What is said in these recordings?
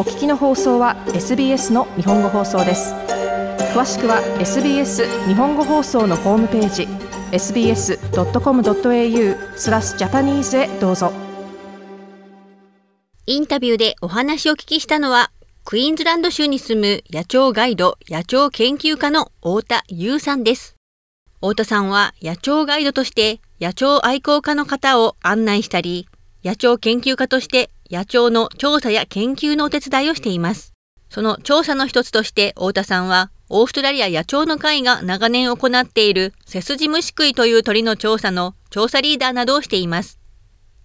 お聞きの放送は SBS の日本語放送です詳しくは SBS 日本語放送のホームページ sbs.com.au スラスジャパニーズへどうぞインタビューでお話を聞きしたのはクイーンズランド州に住む野鳥ガイド、野鳥研究家の太田優さんです。太田さんは野鳥ガイドとして野鳥愛好家の方を案内したり、野鳥研究家として野鳥の調査や研究のお手伝いをしています。その調査の一つとして太田さんは、オーストラリア野鳥の会が長年行っている背筋虫食いという鳥の調査の調査リーダーなどをしています。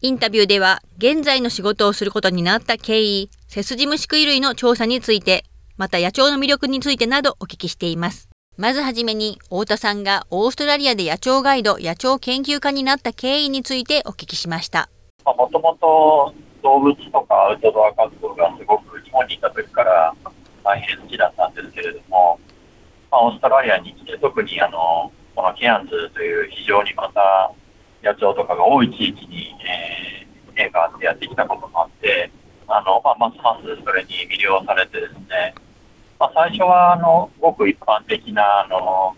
インタビューでは、現在の仕事をすることになった経緯、背筋虫食い類の調査について、また野鳥の魅力についてなどお聞きしています。まずはじめに、太田さんがオーストラリアで野鳥ガイド、野鳥研究家になった経緯についてお聞きしました。もともと動物とかアウトドア活動がすごく日本にいた時から大変好きだったんですけれども、まあ、オーストラリアに来て特にあのこのケアンズという非常にまた野鳥とかが多い地域に、えー、があってやってきたこともあって、あのまあ、ますますそれに魅了されてですね、まあ、最初はあのごく一般的なあの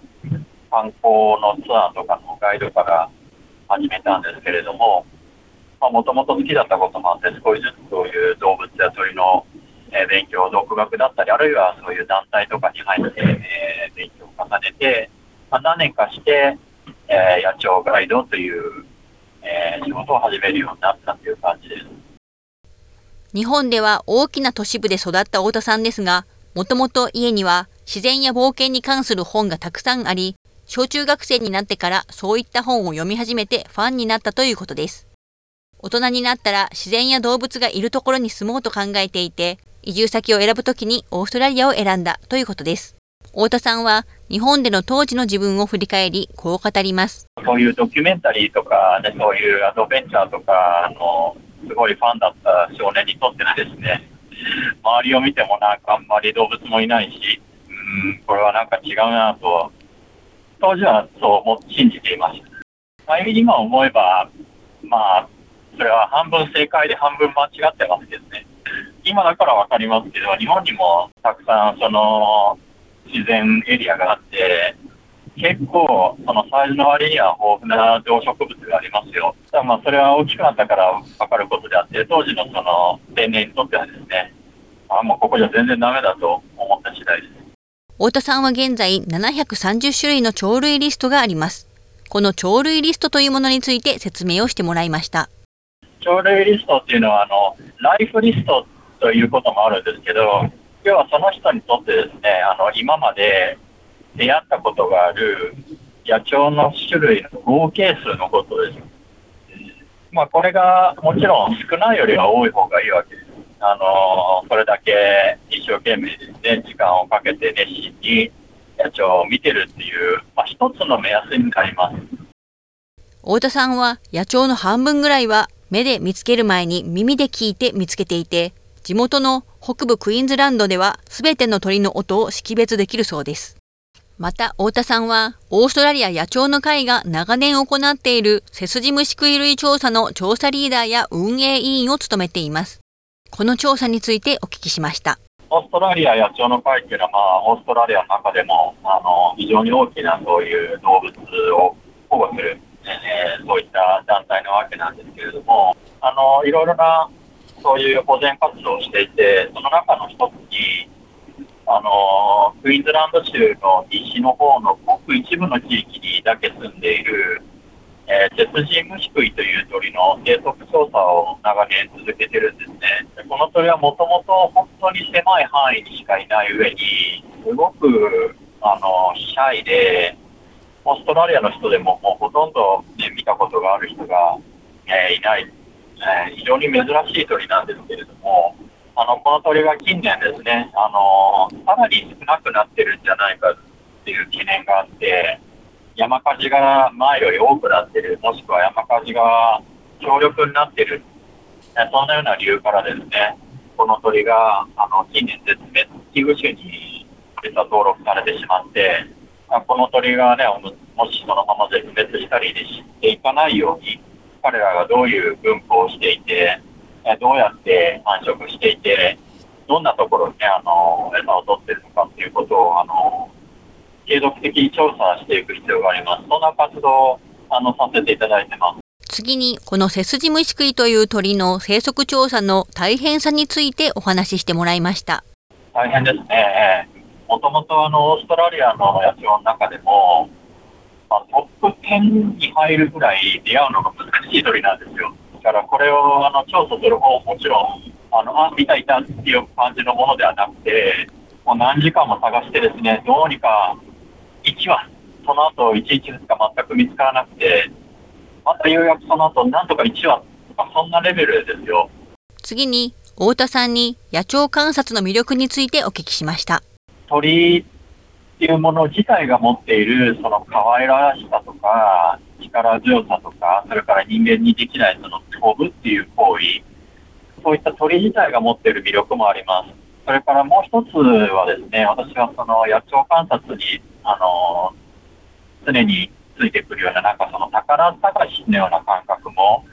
観光のツアーとかのガイドから始めたんですけれども、もともと好きだったこともあって、少しずつそういう動物や鳥の、えー、勉強、独学だったり、あるいはそういう団体とかに入って、えー、勉強を重ねて、まあ、何年かして、えー、野鳥ガイドという、えー、仕事を始めるようになったという感じです。日本では大きな都市部で育った太田さんですが、もともと家には自然や冒険に関する本がたくさんあり、小中学生になってからそういった本を読み始めてファンになったということです。大人になったら自然や動物がいるところに住もうと考えていて、移住先を選ぶときにオーストラリアを選んだということです。太田さんは日本での当時の自分を振り返り、こう語ります。そういうドキュメンタリーとか、ね、そういうアドベンチャーとか、あの、すごいファンだった少年にとってはですね、周りを見てもなんかあんまり動物もいないし、うん、これはなんか違うなと、当時はそう信じていました。今思えば、まあ、それは半分正解で半分間違ってますけどね。今だから分かりますけど、日本にもたくさんその自然エリアがあって、結構そのサイズの割には豊富な動植物がありますよ。ただまあそれは大きくなったから分かることであって、当時のその青年にとってはですね、あもうここじゃ全然ダメだと思った次第です。太田さんは現在730種類の鳥類リストがあります。この鳥類リストというものについて説明をしてもらいました。鳥類リストっていうのは、あの、ライフリストということもあるんですけど、要はその人にとってですね、あの、今まで出会ったことがある野鳥の種類の合計数のことです。まあ、これがもちろん少ないよりは多い方がいいわけです。あの、それだけ一生懸命で、時間をかけて熱心に野鳥を見てるっていう、まあ、一つの目安になります。太田さんは野鳥の半分ぐらいは目で見つける前に耳で聞いて見つけていて、地元の北部クイーンズランドでは全ての鳥の音を識別できるそうです。また、太田さんは、オーストラリア野鳥の会が長年行っている背筋虫食い類調査の調査リーダーや運営委員を務めています。この調査についてお聞きしました。オーストラリア野鳥の会っていうのは、まあ、オーストラリアの中でも、あの、非常に大きなそういう動物を保護するえー、そういった団体なわけなんですけれども、あのいろいろなそういう保全活動をしていて、その中の一つに、あのクイーンズランド州の西の方のごく一部の地域にだけ住んでいる、えー、鉄人虫食いという鳥の生息調査を長年続けてるんですね。この鳥はもともと本当に狭い範囲にしかいない上に、すごくあのシャイで、オーストラリアの人でももうほとんど、ね、見たことがある人が、えー、いない、えー、非常に珍しい鳥なんですけれども、あのこの鳥が近年ですね、あのさらに少なくなってるんじゃないかっていう懸念があって、山火事が前より多くなってる、もしくは山火事が強力になってる、そんなような理由からですね、この鳥があの近年絶滅危惧種に実は登録されてしまって、この鳥がね、もしそのまま絶滅したりしていかないように、彼らがどういう分布をしていて、どうやって繁殖していて、どんなところに、ね、あの餌を取ってるのかっていうことをあの継続的に調査していく必要があります。そんな活動をあのさせていただいてます。次に、この背筋虫食いという鳥の生息調査の大変さについてお話ししてもらいました。大変ですね。もともとあの、オーストラリアの野鳥の中でも、まあ、トップ10に入るぐらい出会うのが難しい鳥なんですよ。だからこれをあの調査する方ももちろん、あの、あ、見たいたっていう感じのものではなくて、もう何時間も探してですね、どうにか1羽、その後1日2日全く見つからなくて、またようやくその後なんとか1羽とかそんなレベルですよ。次に、太田さんに野鳥観察の魅力についてお聞きしました。鳥っていうもの自体が持っているその可愛らしさとか力強さとかそれから人間にできないその飛ぶっていう行為そういった鳥自体が持っている魅力もあります。それからもう一つはですね私はその野鳥観察にあの常についてくるようななんかその宝探しのような感覚も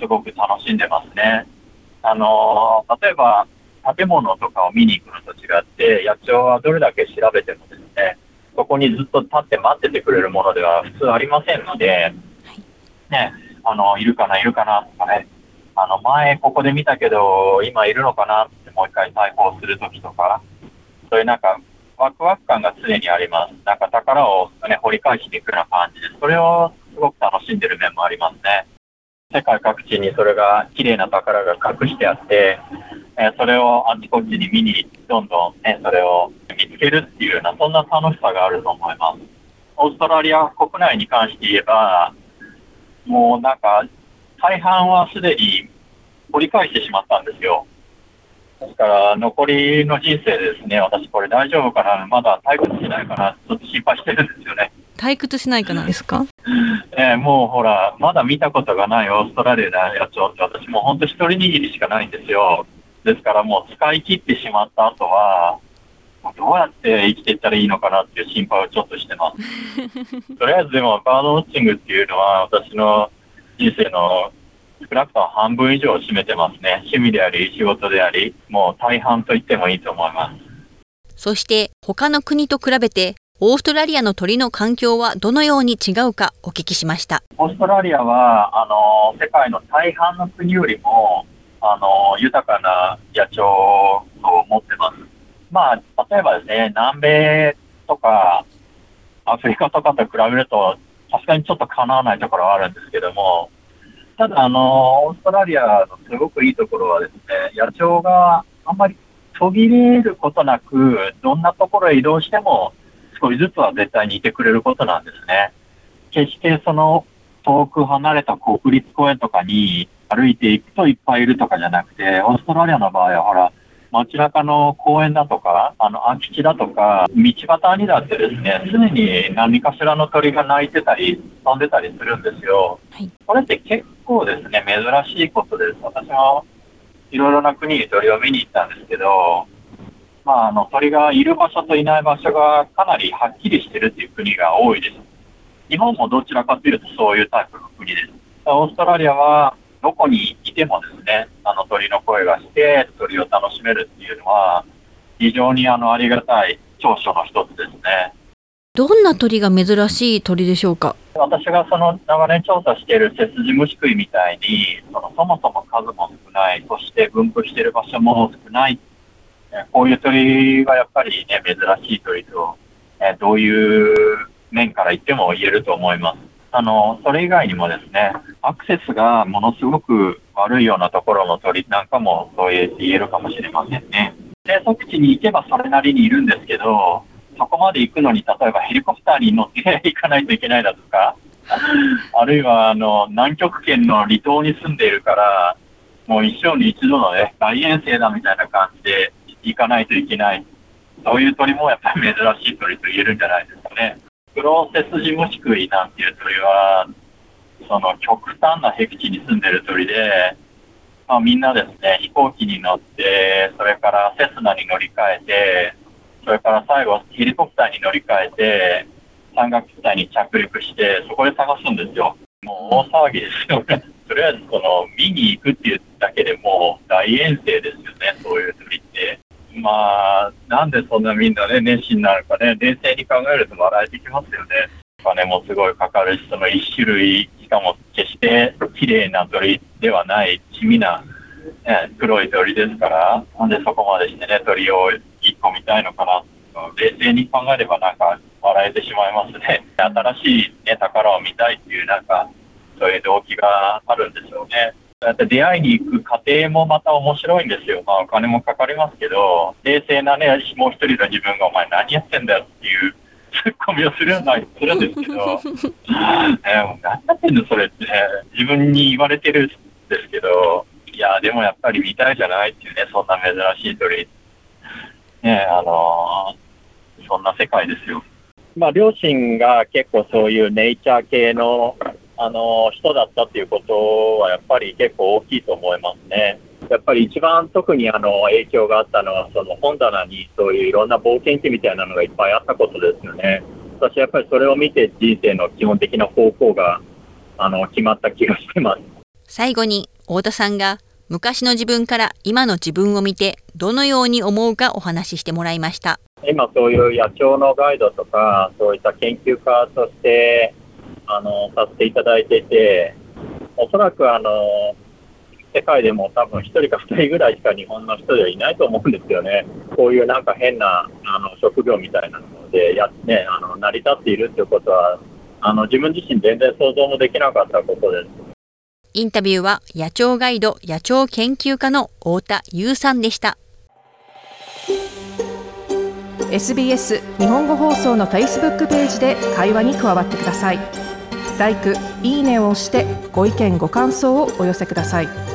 すごく楽しんでますね。あの例えば建物とかを見に行くのと違って、野鳥はどれだけ調べてもですね、そこにずっと立って待っててくれるものでは普通ありませんので、ね、あの、いるかな、いるかなとかね、あの、前ここで見たけど、今いるのかなってもう一回再訪するときとか、そういうなんか、ワクワク感が常にあります。なんか宝を、ね、掘り返していくような感じで、それをすごく楽しんでる面もありますね。世界各地にそれが綺麗な宝が隠してあって、えそれをあっちこっちに見に、どんどん、ね、それを見つけるっていうような、そんな楽しさがあると思います。オーストラリア国内に関して言えば、もうなんか、大半はすでに掘り返してしまったんですよ。ですから、残りの人生ですね、私これ大丈夫かな、まだ退屈しないかな、ちょっと心配してるんですよね。退屈しないかなですか？えー、もうほら、まだ見たことがないオーストラリアの野鳥って私もう本当一人握りしかないんですよ。ですからもう使い切ってしまった後は、どうやって生きていったらいいのかなっていう心配をちょっとしてます。とりあえずでもバードウォッチングっていうのは私の人生の少なくとも半分以上を占めてますね。趣味であり仕事であり、もう大半と言ってもいいと思います。そして他の国と比べてオーストラリアの鳥の環境はどのように違うかお聞きしました。オーストラリアは、あの、世界の大半の国よりも、あの、豊かな野鳥を持ってます。まあ、例えばですね、南米とか、アフリカとかと比べると、さすがにちょっとかなわないところはあるんですけども、ただ、あの、オーストラリアのすごくいいところはですね、野鳥があんまり途切れることなく、どんなところへ移動しても、少しずつは絶対にいてくれることなんですね。決してその遠く離れた国立公園とかに歩いていくといっぱいいるとかじゃなくて、オーストラリアの場合はほら、街中の公園だとか、あの空き地だとか、道端にだってですね、常に何かしらの鳥が鳴いてたり、飛んでたりするんですよ。はい、これって結構ですね、珍しいことです。私もいろいろな国に鳥を見に行ったんですけど、まあ、あの鳥がいる場所といない場所がかなりはっきりしてるっていう国が多いです。日本もどちらかというとそういうタイプの国です。オーストラリアはどこにいてもですね、あの鳥の声がして、鳥を楽しめるっていうのは、非常にあのありがたい長所の一つですね。どんな鳥が珍しい鳥でしょうか？私がその長年調査している背筋虫食いみたいに、そのそもそも数も少ない、そして分布している場所も少ない、こういう鳥がやっぱりね、珍しい鳥と、えどういう面から言っても言えると思います。あの、それ以外にもですね、アクセスがものすごく悪いようなところの鳥なんかもそう言えるかもしれませんね。生息地に行けばそれなりにいるんですけど、そこまで行くのに、例えばヘリコプターに乗って行かないといけないだとか、あるいはあの南極圏の離島に住んでいるから、もう一生に一度のね、大遠征だみたいな感じで行かないといけない。そういう鳥もやっぱり珍しい鳥と言えるんじゃないですかね。プロセスジムシクイなんていう鳥は、その極端な僻地に住んでる鳥で、まあ、みんなですね、飛行機に乗って、それからセスナに乗り換えて、それから最後ヘリコプターに乗り換えて、山岳地帯に着陸して、そこで探すんですよ。もう大騒ぎですよね。とりあえずその見に行くっていうだけでもう大遠征ですよね、そういう鳥って。まあ、なんでそんなみんなね、熱心なのかね、冷静に考えると笑えてきますよね。お金もすごいかかるし、その一種類、しかも決して綺麗な鳥ではない地味な、ね、黒い鳥ですから、なんでそこまでしてね、鳥を一個見たいのかな。冷静に考えればなんか笑えてしまいますね。新しい、ね、宝を見たいっていうなんか、そういう動機があるんでしょうね。だって出会いに行く過程もまた面白いんですよ。まあお金もかかりますけど、冷静なね、もう一人の自分がお前何やってんだよっていう ツッコミをするようなするんですけど、えー、何やってんのそれってね、自分に言われてるんですけど、いや、でもやっぱり見たいじゃないっていうね、そんな珍しい鳥。ね、あのー、そんな世界ですよ。まあ、両親が結構そういうネイチャー系のあの人だったっていうことはやっぱり結構大きいと思いますね。やっぱり一番特にあの影響があったのは、その本棚にそういういろんな冒険記みたいなのがいっぱいあったことですよね。私はやっぱりそれを見て人生の基本的な方向があの決まった気がしてます。最後に太田さんが昔の自分から今の自分を見てどのように思うかお話ししてもらいました。今そういう野鳥のガイドとかそういった研究家としてあの、させていただいていて、おそらくあの、世界でも多分1人か2人ぐらいしか日本の人ではいないと思うんですよね。こういうなんか変なあの職業みたいなのでや、ね、あの成り立っているということはあの自分自身全然想像もできなかったことです。インタビューは野鳥ガイド野鳥研究家の太田優さんでした。SBS 日本語放送の Facebook ページで会話に加わってください。「LIKE」「いいね」を押してご意見ご感想をお寄せください。